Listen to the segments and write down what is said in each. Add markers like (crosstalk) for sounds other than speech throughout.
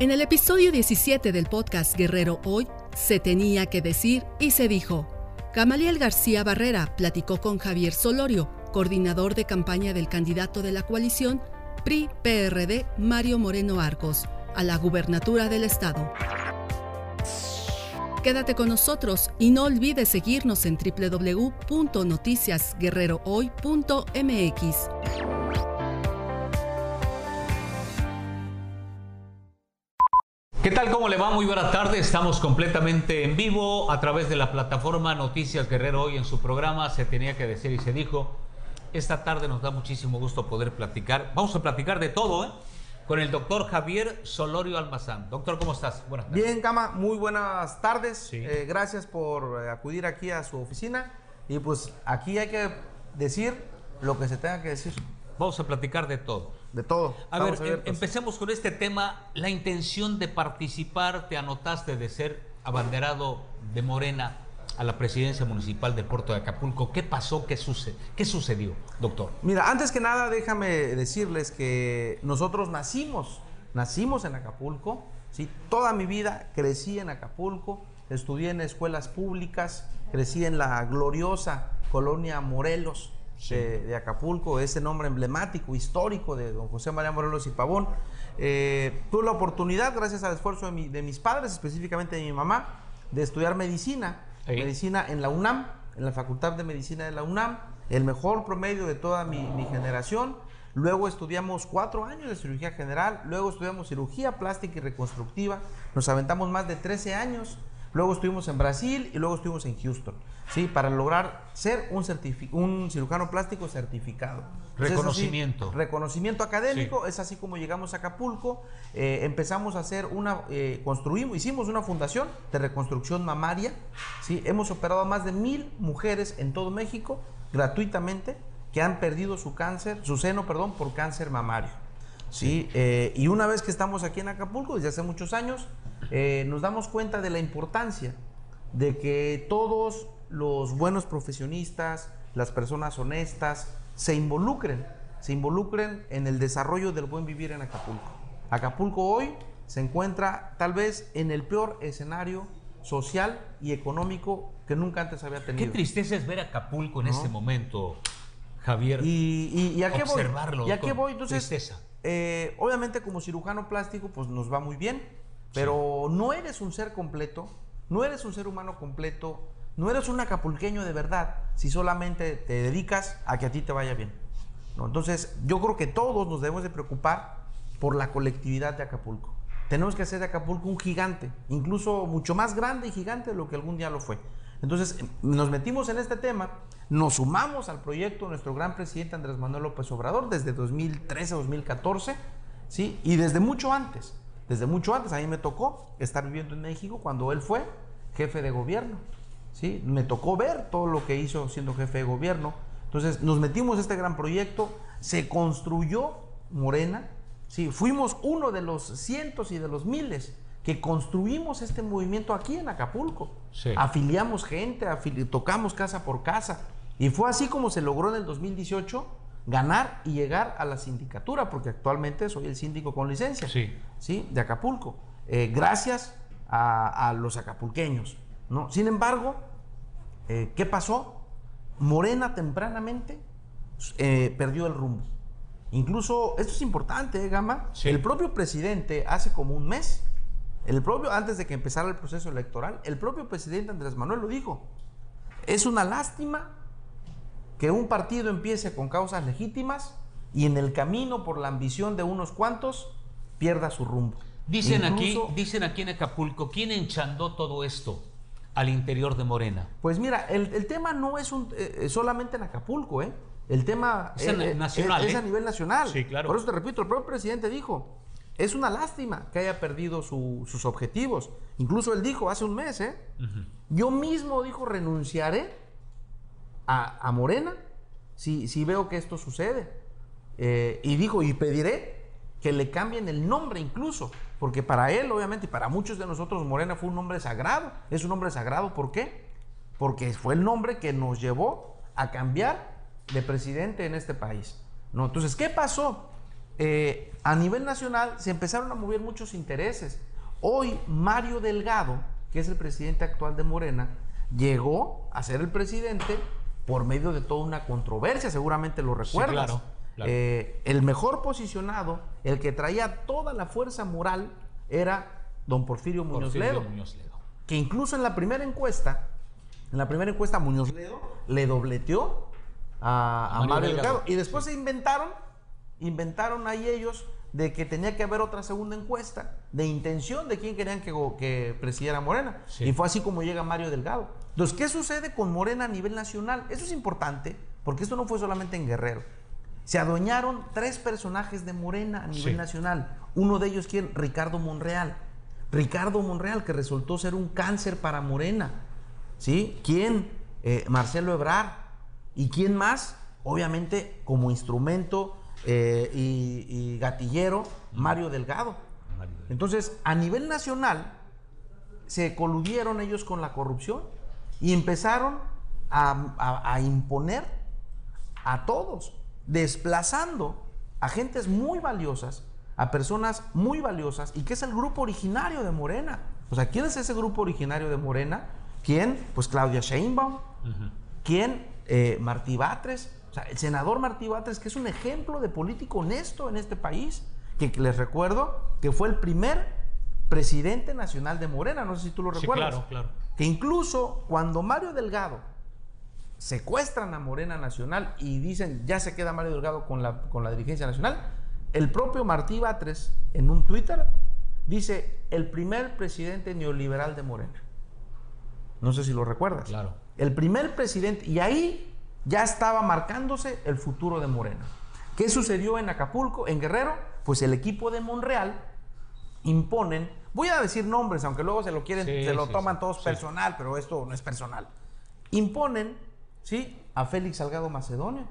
En el episodio 17 del podcast Guerrero Hoy, se tenía que decir y se dijo. Gamaliel García Barrera platicó con Javier Solorio, coordinador de campaña del candidato de la coalición PRI-PRD Mario Moreno Arcos, a la gubernatura del estado. Quédate con nosotros y no olvides seguirnos en www.noticiasguerrerohoy.mx. ¿Qué tal? ¿Cómo le va? Muy buena tarde. Estamos completamente en vivo a través de la plataforma Noticias Guerrero Hoy en su programa Se tenía que decir y se dijo. Esta tarde nos da muchísimo gusto poder platicar. Vamos a platicar de todo, ¿eh? Con el doctor Javier Solorio Almazán. Doctor, ¿cómo estás? Buenas tardes. Bien, Cama, muy buenas tardes. Eh, gracias por eh, acudir aquí a su oficina. Y pues aquí hay que decir lo que se tenga que decir. Vamos a platicar de todo. De todo. A ver, em, empecemos con este tema. La intención de participar, te anotaste de ser abanderado de Morena a la presidencia municipal del puerto de Acapulco. ¿Qué pasó? ¿Qué, sucede? ¿Qué sucedió, doctor? Mira, antes que nada, déjame decirles que nosotros nacimos, nacimos en Acapulco. ¿sí? Toda mi vida crecí en Acapulco, estudié en escuelas públicas, crecí en la gloriosa colonia Morelos de, Acapulco, ese nombre emblemático, histórico de don José María Morelos y Pavón. Eh, tuve la oportunidad, gracias al esfuerzo de, mis padres, específicamente de mi mamá, de estudiar medicina, medicina en la UNAM, en la Facultad de Medicina de la UNAM, el mejor promedio de toda mi, mi generación. Luego estudiamos cuatro años de cirugía general, luego estudiamos cirugía plástica y reconstructiva, nos aventamos más de 13 años Luego estuvimos en Brasil y luego estuvimos en Houston, ¿sí? Para lograr ser un, un cirujano plástico certificado. Reconocimiento. reconocimiento académico, es así como llegamos a Acapulco, eh, empezamos a hacer una, eh, construimos, hicimos una fundación de reconstrucción mamaria, ¿sí? Hemos operado a más de mil mujeres en todo México gratuitamente que han perdido su cáncer, su seno, perdón, por cáncer mamario. ¿sí? Eh, y una vez que estamos aquí en Acapulco, desde hace muchos años, nos damos cuenta de la importancia de que todos los buenos profesionistas, las personas honestas, se involucren, se involucren en el desarrollo del buen vivir en Acapulco. Acapulco hoy se encuentra tal vez en el peor escenario social y económico que nunca antes había tenido. Qué tristeza es ver Acapulco en este momento, Javier. Y, y, a qué observarlo. voy. ¿Y a qué voy? Entonces, eh, obviamente como cirujano plástico, pues nos va muy bien pero no eres un ser completo, no eres un ser humano completo, no eres un acapulqueño de verdad si solamente te dedicas a que a ti te vaya bien. Entonces, yo creo que todos nos debemos de preocupar por la colectividad de Acapulco. Tenemos que hacer de Acapulco un gigante, incluso mucho más grande y gigante de lo que algún día lo fue. Entonces, nos metimos en este tema, nos sumamos al proyecto de nuestro gran presidente Andrés Manuel López Obrador desde 2013-2014, ¿sí? Y desde mucho antes desde mucho antes. A mí me tocó estar viviendo en México cuando él fue jefe de gobierno. ¿Sí? Me tocó ver todo lo que hizo siendo jefe de gobierno. Entonces nos metimos en este gran proyecto, se construyó Morena, ¿sí? fuimos uno de los cientos y de los miles que construimos este movimiento aquí en Acapulco. Afiliamos gente, tocamos casa por casa. Y fue así como se logró en el 2018 ganar y llegar a la sindicatura, porque actualmente soy el síndico con licencia sí. ¿sí? de Acapulco, eh, gracias a, los acapulqueños. ¿No? Sin embargo, eh, ¿qué pasó? Morena tempranamente eh, perdió el rumbo. Incluso, esto es importante, Gama, el propio presidente hace como un mes, el propio, antes de que empezara el proceso electoral, el propio presidente Andrés Manuel lo dijo, es una lástima que un partido empiece con causas legítimas y en el camino por la ambición de unos cuantos pierda su rumbo. Dicen aquí, dicen aquí en Acapulco, ¿quién enchandó todo esto al interior de Morena? Pues mira, el, tema no es un, eh, eh, solamente en Acapulco, ¿eh? El tema es, nacional, es, a nivel nacional. Sí, claro. Por eso te repito, el propio presidente dijo, es una lástima que haya perdido sus objetivos. Incluso él dijo hace un mes, ¿eh? Yo mismo dijo, renunciaré a, Morena si, si, veo que esto sucede. Eh, y dijo, y pediré que le cambien el nombre incluso, porque para él, obviamente, y para muchos de nosotros, Morena fue un nombre sagrado. Es un nombre sagrado, ¿por qué? Porque fue el nombre que nos llevó a cambiar de presidente en este país. ¿no? Entonces, ¿qué pasó? eh, a nivel nacional se empezaron a mover muchos intereses. Hoy Mario Delgado, que es el presidente actual de Morena, llegó a ser el presidente por medio de toda una controversia, seguramente lo recuerdas. claro, eh, el mejor posicionado, el que traía toda la fuerza moral, era don Porfirio Muñoz, Ledo, que incluso en la primera encuesta, en la primera encuesta Muñoz Ledo le dobleteó a, Mario, Delgado. Y después se inventaron, inventaron ahí ellos de que tenía que haber otra segunda encuesta de intención de quién querían que, que presidiera Morena. Y fue así como llega Mario Delgado. Entonces, ¿qué sucede con Morena a nivel nacional? Eso es importante, porque esto no fue solamente en Guerrero. Se adueñaron tres personajes de Morena a nivel nacional. Uno de ellos, ¿quién? Ricardo Monreal. Ricardo Monreal, que resultó ser un cáncer para Morena. ¿Sí? ¿Quién? Eh, Marcelo Ebrard. ¿Y quién más? Obviamente, como instrumento eh, y, gatillero, Mario Delgado. Entonces, a nivel nacional, se coludieron ellos con la corrupción y empezaron a, imponer a todos, desplazando a gentes muy valiosas, a personas muy valiosas, y que es el grupo originario de Morena. O sea, ¿quién es ese grupo originario de Morena? ¿Quién? Pues Claudia Sheinbaum. ¿Quién? Eh, Martí Batres el senador Martí Batres, que es un ejemplo de político honesto en este país, que les recuerdo que fue el primer presidente nacional de Morena, no sé si tú lo recuerdas. claro, claro. Que incluso cuando Mario Delgado secuestran a Morena Nacional y dicen ya se queda Mario Delgado con la, con la dirigencia nacional, el propio Martí Batres en un Twitter dice el primer presidente neoliberal de Morena. No sé si lo recuerdas. Claro. El primer presidente, y ahí ya estaba marcándose el futuro de Morena. ¿Qué sucedió en Acapulco, en Guerrero? Pues el equipo de Monreal imponen, voy a decir nombres, aunque luego se lo quieren, se lo toman todos personal, pero esto no es personal. Imponen, ¿sí? A Félix Salgado Macedonio.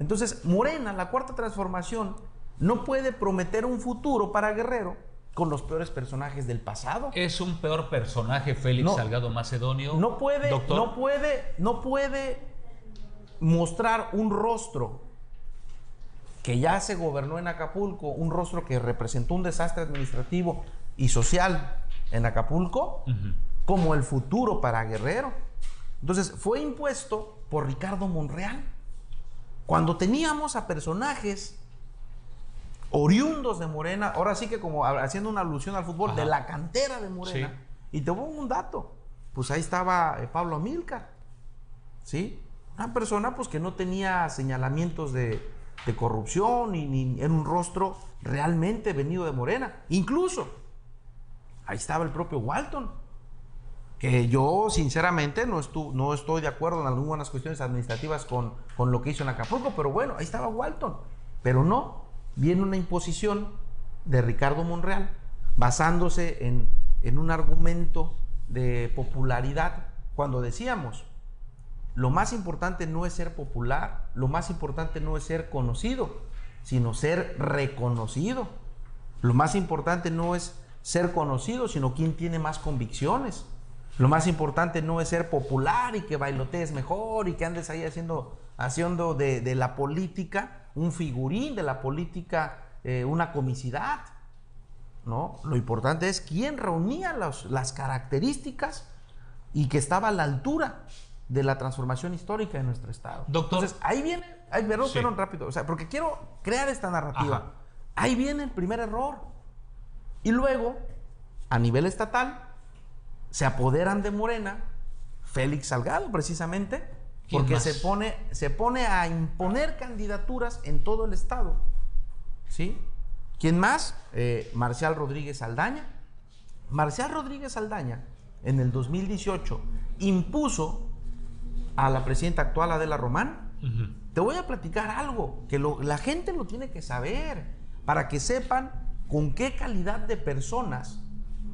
Entonces, Morena, la cuarta transformación, no puede prometer un futuro para Guerrero con los peores personajes del pasado. Es un peor personaje Félix Salgado Macedonio. No puede, no puede, no puede mostrar un rostro que ya se gobernó en Acapulco, un rostro que representó un desastre administrativo y social en Acapulco, como el futuro para Guerrero. Entonces fue impuesto por Ricardo Monreal. Cuando teníamos a personajes oriundos de Morena, ahora sí que como haciendo una alusión al fútbol, de la cantera de Morena, y te pongo un dato, pues ahí estaba eh, Pablo Amilcar, ¿sí? Una persona pues que no tenía señalamientos de, corrupción ni, ni, en un rostro realmente venido de Morena. Incluso, ahí estaba el propio Walton, que yo sinceramente no, no estoy de acuerdo en algunas cuestiones administrativas con, con lo que hizo en Acapulco, pero bueno, ahí estaba Walton. Pero no, viene una imposición de Ricardo Monreal basándose en, en un argumento de popularidad cuando decíamos, lo más importante no es ser popular, lo más importante no es ser conocido, sino ser reconocido. Lo más importante no es ser conocido, sino quién tiene más convicciones. Lo más importante no es ser popular y que bailotees mejor y que andes ahí haciendo, haciendo de, la política un figurín, de la política eh, una comicidad. ¿no? Lo importante es quién reunía las características y que estaba a la altura de la transformación histórica de nuestro Estado. Doctor. Entonces, ahí viene, ahí, perdón, rápido, o sea, porque quiero crear esta narrativa. Ahí viene el primer error. Y luego, a nivel estatal, se apoderan de Morena, Félix Salgado, precisamente, porque se pone, se pone a imponer candidaturas en todo el Estado. ¿Sí? ¿Quién más? Eh, Marcial Rodríguez Aldaña. Marcial Rodríguez Aldaña, en el 2018, impuso a la presidenta actual, Adela Román. Te voy a platicar algo que la gente lo tiene que saber para que sepan con qué calidad de personas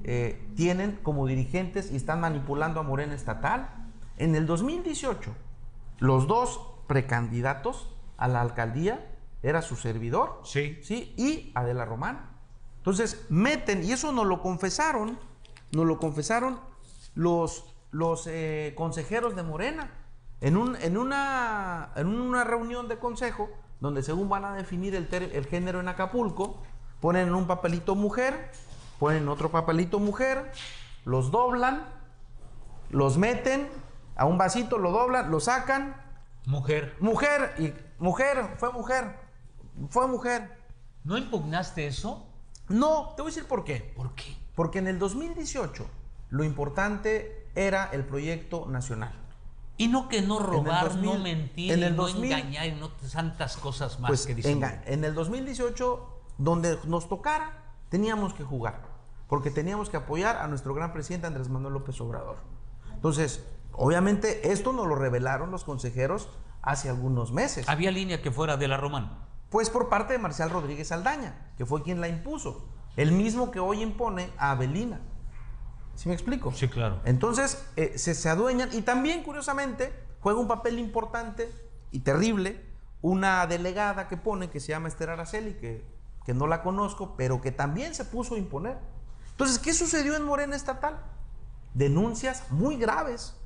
eh, tienen como dirigentes y están manipulando a Morena Estatal. En el 2018, los dos precandidatos a la alcaldía era su servidor sí. ¿sí? y Adela Román. Entonces meten, y eso nos lo confesaron, nos lo confesaron los, los eh, consejeros de Morena. En, un, en, una, en una reunión de consejo donde según van a definir el, el género en Acapulco, ponen en un papelito mujer, ponen otro papelito mujer, los doblan, los meten a un vasito, lo doblan, lo sacan. Mujer. Mujer, y mujer, fue mujer, fue mujer. ¿No impugnaste eso? No, te voy a decir por qué. ¿Por qué? Porque en el 2018 lo importante era el proyecto nacional. Y no que no robar, no mentir, en el no engañar, no tantas cosas más pues que dicen. En, el 2018, donde nos tocara, teníamos que jugar, porque teníamos que apoyar a nuestro gran presidente Andrés Manuel López Obrador. Entonces, obviamente, esto nos lo revelaron los consejeros hace algunos meses. ¿Había línea que fuera de la Román? Pues por parte de Marcial Rodríguez Aldaña, que fue quien la impuso. El mismo que hoy impone a Avelina. ¿Sí me explico? Sí, claro. Entonces, eh, se, se adueñan y también, curiosamente, juega un papel importante y terrible una delegada que pone, que se llama Esther Araceli, que, que no la conozco, pero que también se puso a imponer. Entonces, ¿qué sucedió en Morena Estatal? Denuncias muy graves,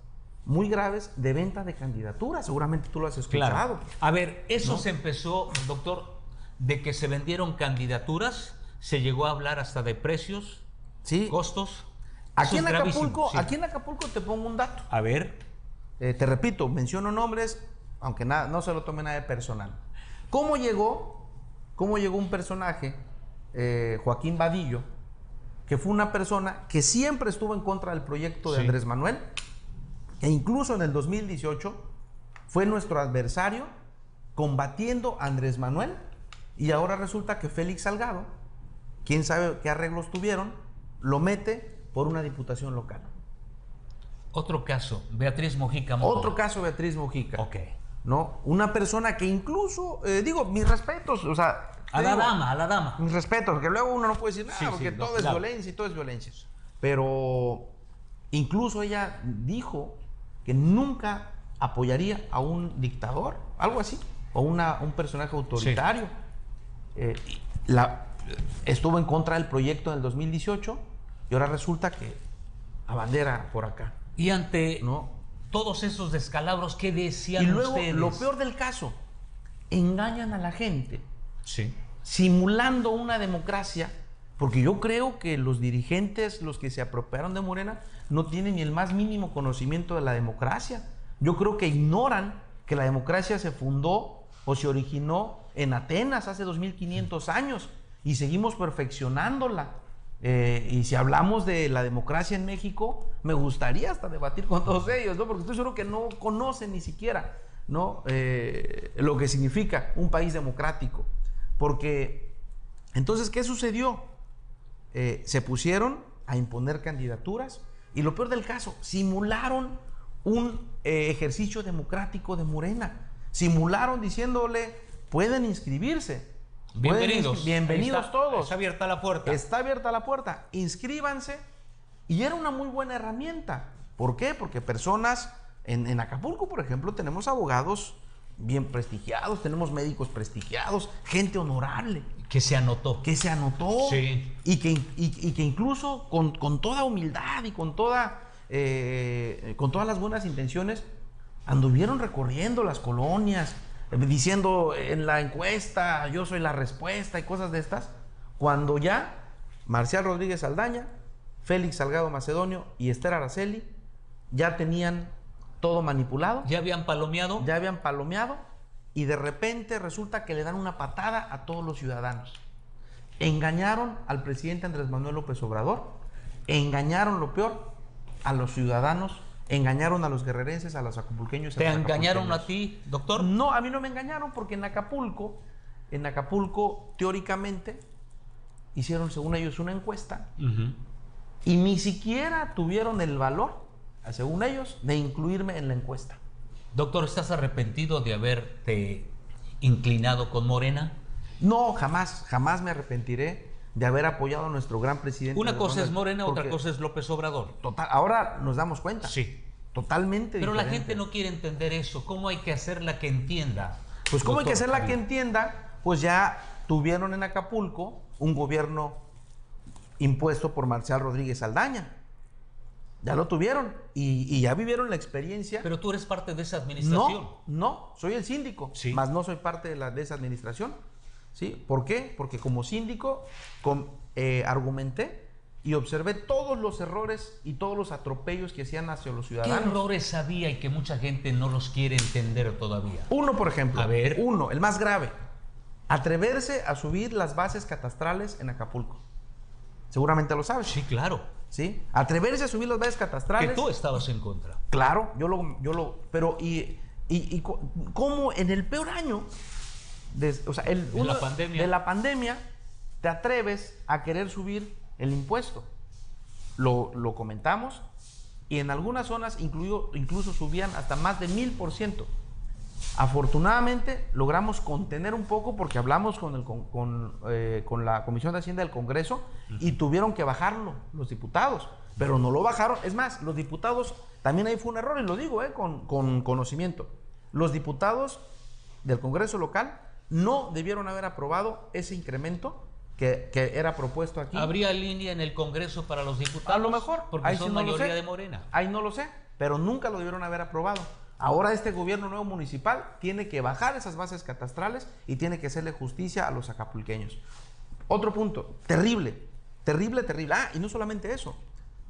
muy graves de venta de candidaturas. Seguramente tú lo has escuchado. A ver, eso se empezó, doctor, de que se vendieron candidaturas, se llegó a hablar hasta de precios, sí. costos. Aquí en, Acapulco, aquí en Acapulco te pongo un dato. A ver. Eh, te repito, menciono nombres, aunque nada, no se lo tome nada de personal. ¿Cómo llegó, cómo llegó un personaje, eh, Joaquín Vadillo, que fue una persona que siempre estuvo en contra del proyecto de Andrés Manuel, e incluso en el 2018 fue nuestro adversario combatiendo a Andrés Manuel, y ahora resulta que Félix Salgado, quién sabe qué arreglos tuvieron, lo mete por una diputación local. Otro caso, Beatriz Mojica. Otro caso, Beatriz Mojica. Ok. ¿No? Una persona que incluso, eh, digo, mis respetos, o sea... A la dama, a la dama. Mis respetos, porque luego uno no puede decir nada, porque todo es violencia y todo es violencia. Pero incluso ella dijo que nunca apoyaría a un dictador, algo así, o una, un personaje autoritario. Eh, la, estuvo en contra del proyecto en el 2018 y ahora resulta que a bandera por acá. Y ante ¿no? Todos esos descalabros, ¿qué decían Y luego, ustedes? lo peor del caso, engañan a la gente. Sí. Simulando una democracia, porque yo creo que los dirigentes, los que se apropiaron de Morena, no tienen ni el más mínimo conocimiento de la democracia. Yo creo que ignoran que la democracia se fundó o se originó en Atenas hace 2500 años y seguimos perfeccionándola. Eh, y si hablamos de la democracia en México, me gustaría hasta debatir con todos ellos, ¿no? Porque estoy seguro que no conocen ni siquiera. Eh, lo que significa un país democrático. Porque, entonces, ¿qué sucedió? Eh, se pusieron a imponer candidaturas y lo peor del caso, simularon un ejercicio democrático de Morena. Simularon diciéndole, pueden inscribirse Bienvenidos. Bienvenidos todos. Está abierta la puerta. Está abierta la puerta. Inscríbanse. Y era una muy buena herramienta. ¿Por qué? Porque personas, en, Acapulco, por ejemplo, tenemos abogados bien prestigiados, tenemos médicos prestigiados, gente honorable. Que se anotó. Que se anotó. Sí. Y que, que incluso con, toda humildad y con, toda, eh, con todas las buenas intenciones anduvieron recorriendo las colonias, diciendo en la encuesta yo soy la respuesta y cosas de estas, cuando ya Marcial Rodríguez Aldaña, Félix Salgado Macedonio y Esther Araceli ya tenían todo manipulado. Ya habían palomeado. Ya habían palomeado y de repente resulta que le dan una patada a todos los ciudadanos. Engañaron al presidente Andrés Manuel López Obrador, engañaron lo peor a los ciudadanos engañaron a los guerrerenses, a los acapulqueños. ¿Te engañaron a ti, doctor? No, a mí no me engañaron porque en Acapulco, en Acapulco, teóricamente, hicieron, según ellos, una encuesta y ni siquiera tuvieron el valor, según ellos, de incluirme en la encuesta. Doctor, ¿estás arrepentido de haberte inclinado con Morena? No, jamás, jamás me arrepentiré de haber apoyado a nuestro gran presidente. Una cosa es Morena, otra cosa es López Obrador. Total, ahora nos damos cuenta. Sí. Totalmente. Pero la gente no quiere entender eso. ¿Cómo hay que hacerla que entienda? Pues cómo hay que hacerla que entienda, pues ya tuvieron en Acapulco un gobierno impuesto por Marcial Rodríguez Aldaña. Ya lo tuvieron y, ya vivieron la experiencia. Pero tú eres parte de esa administración. No, no, soy el síndico, sí. más no soy parte de, la, de esa administración. ¿Sí? ¿Por qué? Porque como síndico eh, argumenté y observé todos los errores y todos los atropellos que hacían hacia los ciudadanos. ¿Qué errores había y que mucha gente no los quiere entender todavía? Uno, por ejemplo. A ver. Uno, el más grave. Atreverse a subir las bases catastrales en Acapulco. Seguramente lo sabes. Sí, claro. ¿Sí? Atreverse a subir las bases catastrales. Que tú estabas en contra. Claro, yo lo, yo lo, pero y, y, cómo en el peor año, de, o sea, el, de, la pandemia. de la pandemia, te atreves a querer subir el impuesto. Lo, lo comentamos y en algunas zonas incluso subían hasta más de mil por ciento. Afortunadamente logramos contener un poco porque hablamos con, el, con, eh, con, la Comisión de Hacienda del Congreso y tuvieron que bajarlo los diputados, pero no lo bajaron. Es más, los diputados, también ahí fue un error y lo digo eh, con, con conocimiento. Los diputados del Congreso local no debieron haber aprobado ese incremento que, que, era propuesto aquí. ¿Habría línea en el Congreso para los diputados? A lo mejor. Porque ahí son mayoría de Morena. Ahí no lo sé, pero nunca lo debieron haber aprobado. Ahora este gobierno nuevo municipal tiene que bajar esas bases catastrales y tiene que hacerle justicia a los acapulqueños. Otro punto, terrible, terrible, terrible. Ah, y no solamente eso,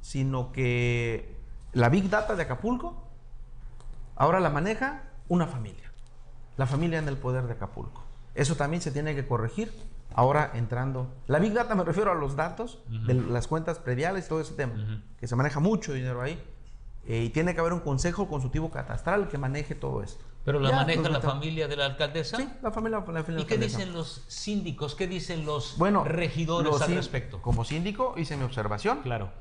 sino que la Big Data de Acapulco ahora la maneja una familia. La familia en el poder de Acapulco. Eso también se tiene que corregir. Ahora entrando. La Big Data me refiero a los datos de las cuentas prediales y todo ese tema. Que se maneja mucho dinero ahí. Eh, y tiene que haber un consejo consultivo catastral que maneje todo esto. ¿Pero la maneja la familia de la alcaldesa? Sí, la familia, la familia ¿Y qué dicen los síndicos? ¿Qué dicen los bueno, regidores al respecto? Como síndico hice mi observación. Claro.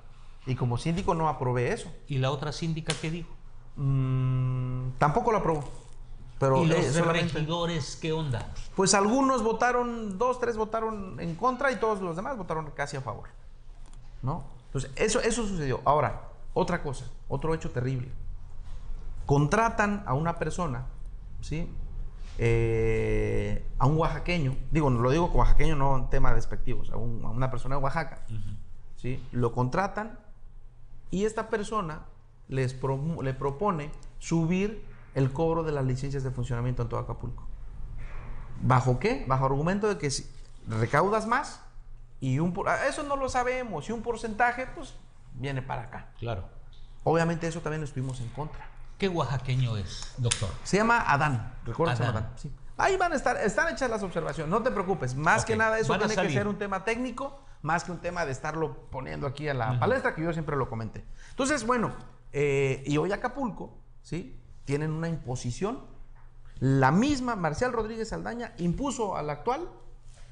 Y como síndico no aprobé eso. ¿Y la otra síndica qué dijo? Mm, tampoco lo aprobó. Pero ¿Y los regidores qué onda? Pues algunos votaron, dos, tres votaron en contra y todos los demás votaron casi a favor. ¿No? Entonces, eso, eso sucedió. Ahora, otra cosa, otro hecho terrible. Contratan a una persona, ¿sí? Eh, a un oaxaqueño, digo, lo digo oaxaqueño no en tema despectivos, a, una persona de Oaxaca, ¿sí? Lo contratan y esta persona les le propone subir el cobro de las licencias de funcionamiento en todo Acapulco. ¿Bajo qué? Bajo argumento de que si recaudas más y un... Eso no lo sabemos, y un porcentaje, pues viene para acá. Claro. Obviamente eso también lo estuvimos en contra. ¿Qué oaxaqueño es, doctor? Se llama Adán. Recuerda Adán. Adán. Sí. Ahí van a estar, están hechas las observaciones, no te preocupes. Más que nada eso tiene que ser un tema técnico, más que un tema de estarlo poniendo aquí a la palestra, que yo siempre lo comenté. Entonces, bueno, eh, y hoy Acapulco, ¿sí? Tienen una imposición. La misma Marcial Rodríguez Aldaña impuso al actual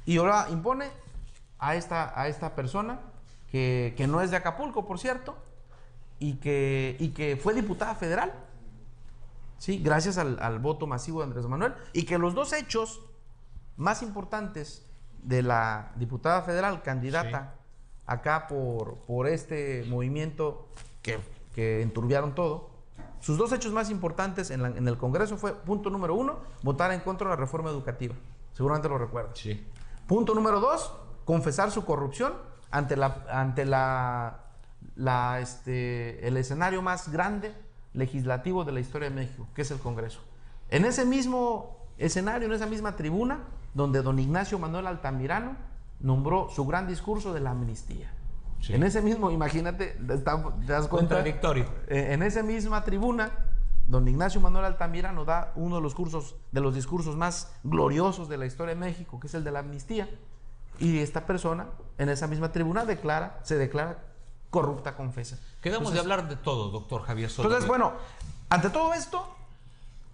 y ahora impone a esta, a esta persona que, no es de Acapulco, por cierto, y que, y que fue diputada federal. Sí, gracias al, voto masivo de Andrés Manuel. Y que los dos hechos más importantes de la diputada federal, candidata acá por, por este movimiento que, que, enturbiaron todo, sus dos hechos más importantes en, en, el Congreso fue, punto número uno, votar en contra de la reforma educativa. Seguramente lo recuerdas. Sí. Punto número dos, confesar su corrupción ante la, ante la, la, este, el escenario más grande legislativo de la historia de México, que es el Congreso. En ese mismo escenario, en esa misma tribuna, donde don Ignacio Manuel Altamirano nombró su gran discurso de la amnistía. En ese mismo, imagínate, te das cuenta. Contradictorio. Eh, en esa misma tribuna, don Ignacio Manuel Altamirano da uno de los cursos, de los discursos más gloriosos de la historia de México, que es el de la amnistía. Y esta persona, en esa misma tribuna, declara, se declara corrupta confesa. Quedamos de hablar de todo, doctor Javier Soto. Entonces, bueno, ante todo esto,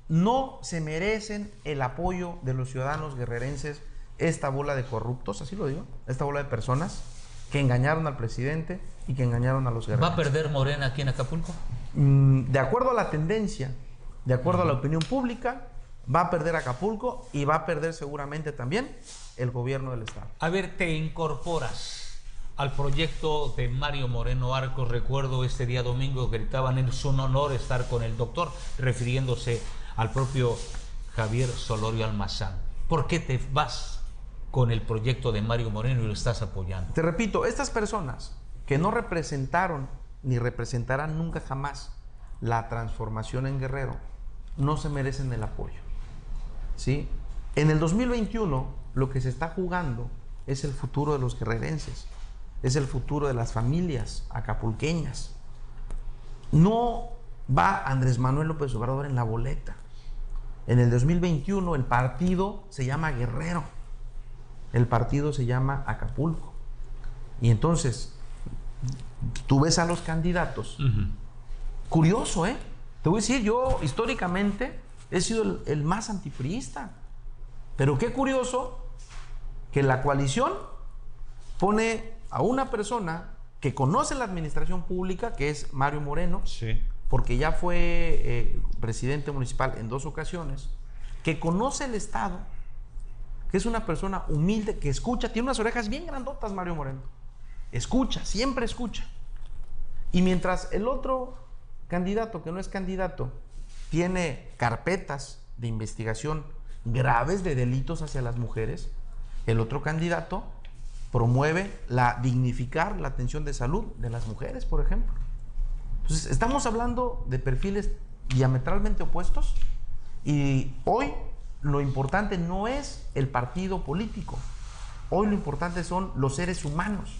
no se merecen el apoyo de los ciudadanos guerrerenses esta bola de corruptos, así lo digo, esta bola de personas que engañaron al presidente y que engañaron a los guerreros. ¿Va a perder Morena aquí en Acapulco? Mm, de acuerdo a la tendencia, de acuerdo a la opinión pública, va a perder Acapulco y va a perder seguramente también el gobierno del Estado. A ver, te incorporas al proyecto de Mario Moreno Arcos. Recuerdo este día domingo gritaban en su honor estar con el doctor, refiriéndose al propio Javier Solorio Almazán. ¿Por qué te vas con el proyecto de Mario Moreno y lo estás apoyando? Te repito, estas personas que no representaron ni representarán nunca jamás la transformación en Guerrero, no se merecen el apoyo. ¿Sí? En el 2021 lo que se está jugando es el futuro de los guerrerenses, es el futuro de las familias acapulqueñas. No va Andrés Manuel López Obrador en la boleta. En el 2021 el partido se llama Guerrero, el partido se llama Acapulco. Y entonces, tú ves a los candidatos. Curioso, ¿eh? Te voy a decir, yo históricamente he sido el, el más antifriista. Pero qué curioso que la coalición pone a una persona que conoce la administración pública, que es Mario Moreno, porque ya fue eh, presidente municipal en dos ocasiones, que conoce el Estado, es una persona humilde, que escucha, tiene unas orejas bien grandotas, Mario Moreno. Escucha, siempre escucha. Y mientras el otro candidato, que no es candidato, tiene carpetas de investigación graves de delitos hacia las mujeres, el otro candidato promueve la dignificar la atención de salud de las mujeres, por ejemplo. Entonces, estamos hablando de perfiles diametralmente opuestos y hoy lo importante no es el partido político, hoy lo importante son los seres humanos.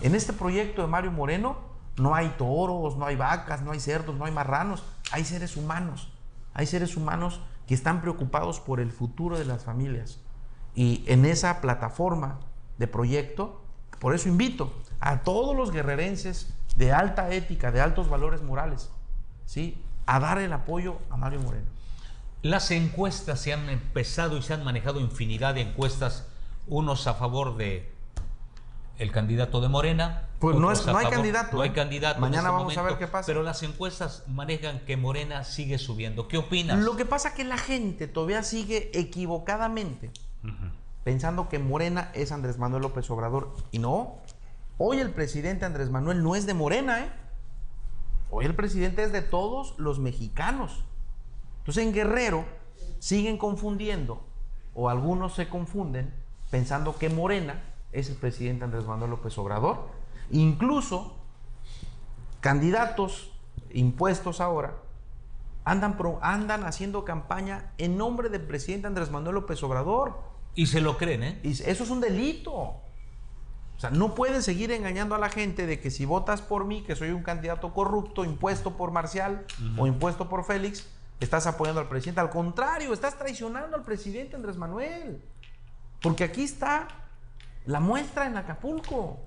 En este proyecto de Mario Moreno no hay toros, no hay vacas, no hay cerdos, no hay marranos, hay seres humanos. Hay seres humanos que están preocupados por el futuro de las familias. Y en esa plataforma de proyecto, por eso invito a todos los guerrerenses de alta ética, de altos valores morales, ¿sí? a dar el apoyo a Mario Moreno. Las encuestas se han empezado y se han manejado infinidad de encuestas, unos a favor de el candidato de Morena. Pues no, es, no hay candidato. No hay candidato. Mañana este vamos a ver qué pasa. Pero las encuestas manejan que Morena sigue subiendo. ¿Qué opinas? Lo que pasa es que la gente todavía sigue equivocadamente pensando que Morena es Andrés Manuel López Obrador. Y no. Hoy el presidente Andrés Manuel no es de Morena, ¿eh? Hoy el presidente es de todos los mexicanos. Entonces en Guerrero siguen confundiendo, o algunos se confunden, pensando que Morena es el presidente Andrés Manuel López Obrador. Incluso candidatos impuestos ahora andan, andan haciendo campaña en nombre del presidente Andrés Manuel López Obrador. Y se lo creen, ¿eh? Y eso es un delito. O sea, no pueden seguir engañando a la gente de que si votas por mí, que soy un candidato corrupto, impuesto por Marcial o impuesto por Félix, estás apoyando al presidente. Al contrario, estás traicionando al presidente Andrés Manuel. Porque aquí está la muestra en Acapulco.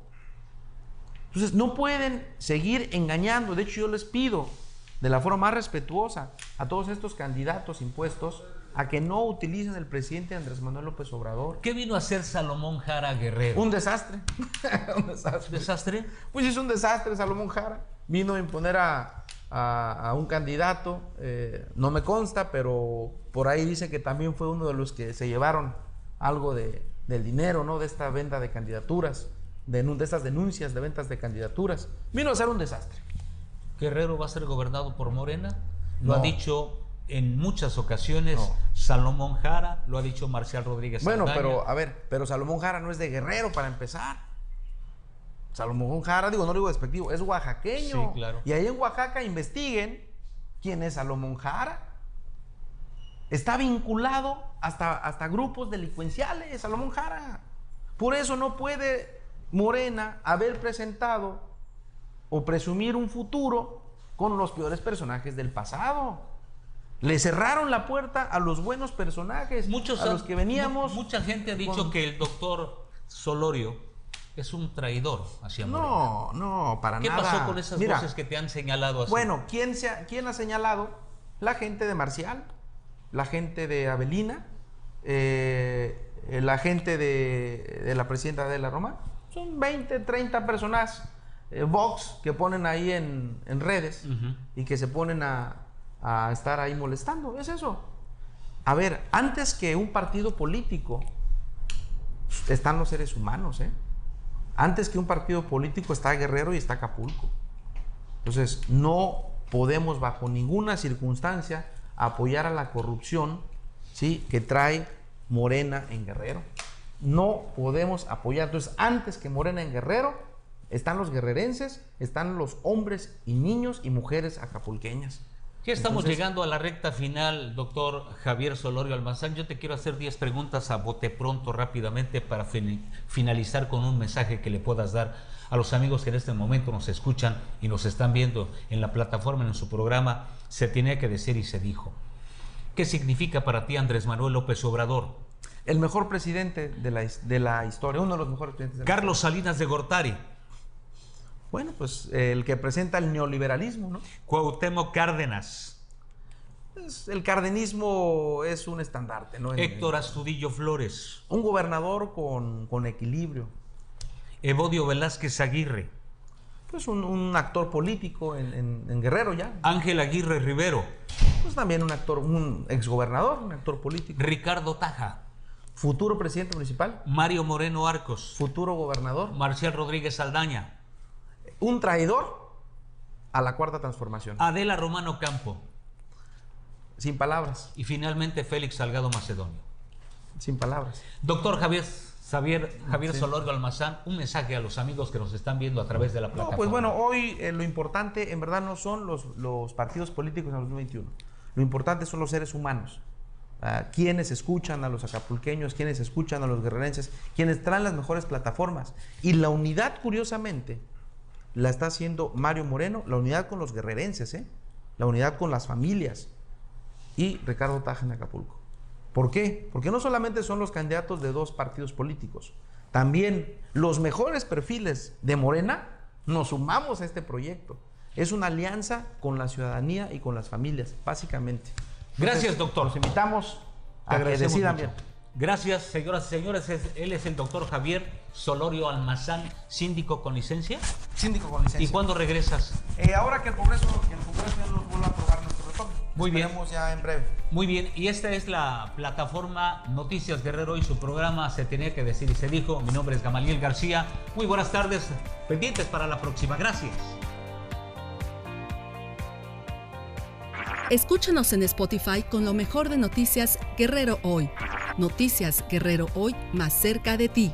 Entonces, no pueden seguir engañando. De hecho, yo les pido de la forma más respetuosa a todos estos candidatos impuestos a que no utilicen el presidente Andrés Manuel López Obrador. ¿Qué vino a hacer Salomón Jara Guerrero? Un desastre. (laughs) un desastre. ¿Desastre? Pues hizo un desastre Salomón Jara. Vino a imponer a, un candidato, eh, no me consta, pero por ahí dice que también fue uno de los que se llevaron algo de, del dinero, ¿no? De esta venta de candidaturas, de, de estas denuncias de ventas de candidaturas. Vino a ser un desastre. ¿Guerrero va a ser gobernado por Morena? Lo ha dicho en muchas ocasiones Salomón Jara, lo ha dicho Marcial Rodríguez. Bueno, pero a ver, pero Salomón Jara no es de Guerrero para empezar. Salomón Jara, digo, no digo despectivo, es oaxaqueño. Sí, claro. Y ahí en Oaxaca investiguen quién es Salomón Jara. Está vinculado hasta, hasta grupos delincuenciales, Salomón Jara. Por eso no puede Morena haber presentado o presumir un futuro con los peores personajes del pasado. Le cerraron la puerta a los buenos personajes, Muchos a los que veníamos. Mucha gente ha dicho que el doctor Solorio es un traidor hacia Morena. No, no, para nada. ¿Qué pasó con esas voces que te han señalado así? Bueno, ¿quién, se ha, ¿quién ha señalado? La gente de Marcial la gente de Avelina, eh, la gente de, la presidenta de la Roma. Son 20, 30 personas, eh, Vox, que ponen ahí en, redes y que se ponen a, a, estar ahí molestando. Es eso. A ver, antes que un partido político están los seres humanos, ¿eh? Antes que un partido político está Guerrero y está Acapulco. Entonces, no podemos bajo ninguna circunstancia apoyar a la corrupción ¿sí? que trae Morena en Guerrero. No podemos apoyar. Entonces, antes que Morena en Guerrero, están los guerrerenses, están los hombres y niños y mujeres acapulqueñas. Ya estamos llegando a la recta final, doctor Javier Solorio Almazán. Yo te quiero hacer 10 preguntas a bote pronto, rápidamente, para finalizar con un mensaje que le puedas dar a los amigos que en este momento nos escuchan y nos están viendo en la plataforma, en su programa. Se tenía que decir y se dijo. ¿Qué significa para ti Andrés Manuel López Obrador? El mejor presidente de la, de la historia, uno de los mejores presidentes. De Carlos Salinas de Gortari. Bueno, pues el que presenta el neoliberalismo, ¿no? Cuauhtémoc Cárdenas. Pues, el cardenismo es un estandarte, ¿no? Héctor Astudillo Flores. Un gobernador con, equilibrio. Evodio Velázquez Aguirre. Pues un, actor político en, Guerrero ya. Ángel Aguirre Rivero. Pues también un actor, un exgobernador, un actor político. Ricardo Taja. Futuro presidente municipal. Mario Moreno Arcos. Futuro gobernador. Marcial Rodríguez Saldaña un traidor a la cuarta transformación. Adela Romano Campo. Sin palabras. Y finalmente Félix Salgado Macedonio. Sin palabras. Doctor Javier, Javier, Javier Almazán, un mensaje a los amigos que nos están viendo a través de la plataforma. No, pues bueno, hoy eh, lo importante en verdad no son los, los partidos políticos en el 2021. Lo importante son los seres humanos. quienes escuchan a los acapulqueños, quienes escuchan a los guerrerenses, quienes traen las mejores plataformas. Y la unidad, curiosamente, la está haciendo Mario Moreno, la unidad con los guerrerenses, ¿eh? la unidad con las familias y Ricardo Taja en Acapulco. ¿Por qué? Porque no solamente son los candidatos de dos partidos políticos, también los mejores perfiles de Morena nos sumamos a este proyecto. Es una alianza con la ciudadanía y con las familias, básicamente. Gracias, doctor. Invitamos a que decidan bien. Gracias, señoras y señores. él es el doctor Javier Solorio Almazán, síndico con licencia. Síndico con licencia. ¿Y cuándo regresas? Eh, ahora que el Congreso, que el Congreso ya nos vuelva a aprobar nuestro retorno. Muy bien. ya en breve. Muy bien. Y esta es la plataforma Noticias Guerrero y su programa Se tenía que decir y se dijo. Mi nombre es Gamaliel García. Muy buenas tardes. Pendientes para la próxima. Gracias. Escúchanos en Spotify con lo mejor de Noticias Guerrero Hoy. Noticias Guerrero Hoy más cerca de ti.